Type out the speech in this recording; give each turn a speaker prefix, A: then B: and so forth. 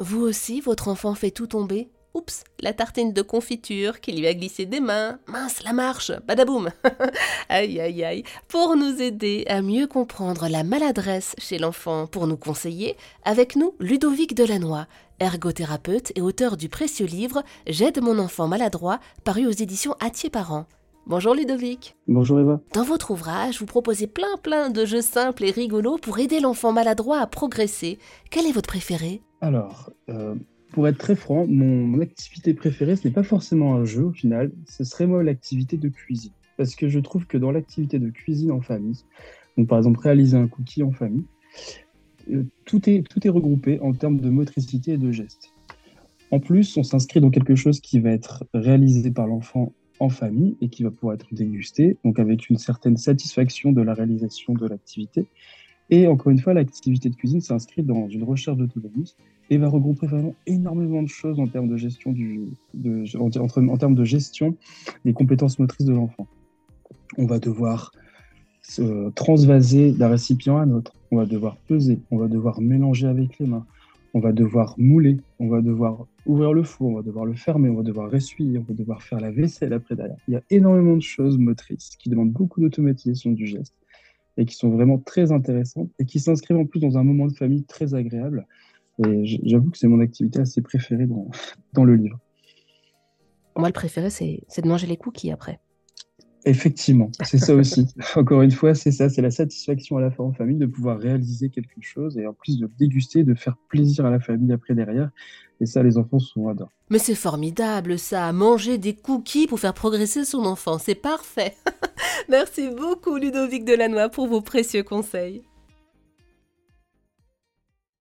A: Vous aussi, votre enfant fait tout tomber Oups, la tartine de confiture qui lui a glissé des mains. Mince, la marche, badaboum. aïe aïe aïe. Pour nous aider à mieux comprendre la maladresse chez l'enfant, pour nous conseiller, avec nous Ludovic Delannoy, ergothérapeute et auteur du précieux livre J'aide mon enfant maladroit, paru aux éditions Atier Parents. Bonjour Ludovic.
B: Bonjour Eva.
A: Dans votre ouvrage, vous proposez plein plein de jeux simples et rigolos pour aider l'enfant maladroit à progresser. Quel est votre préféré?
B: Alors, euh, pour être très franc, mon, activité préférée, ce n'est pas forcément un jeu au final, ce serait moi l'activité de cuisine. Parce que je trouve que dans l'activité de cuisine en famille, donc par exemple réaliser un cookie en famille, euh, tout, est, tout est regroupé en termes de motricité et de gestes. En plus, on s'inscrit dans quelque chose qui va être réalisé par l'enfant en famille et qui va pouvoir être dégusté, donc avec une certaine satisfaction de la réalisation de l'activité. Et encore une fois, l'activité de cuisine s'inscrit dans une recherche d'autonomie et va regrouper vraiment énormément de choses en termes de gestion du, de, en, termes de gestion des compétences motrices de l'enfant. On va devoir se transvaser d'un récipient à un autre. On va devoir peser. On va devoir mélanger avec les mains. On va devoir mouler. On va devoir ouvrir le four. On va devoir le fermer. On va devoir essuyer. On va devoir faire la vaisselle après derrière. Il y a énormément de choses motrices qui demandent beaucoup d'automatisation du geste et qui sont vraiment très intéressantes et qui s'inscrivent en plus dans un moment de famille très agréable et j'avoue que c'est mon activité assez préférée dans, dans le livre.
A: Moi, le préféré, c'est de manger les cookies après.
B: Effectivement, c'est ça aussi. Encore une fois, c'est ça, c'est la satisfaction à la fin en famille de pouvoir réaliser quelque chose et en plus de déguster, de faire plaisir à la famille après derrière. Et ça, les enfants sont adorent.
A: Mais c'est formidable ça, manger des cookies pour faire progresser son enfant, c'est parfait. Merci beaucoup Ludovic Delannoy pour vos précieux conseils.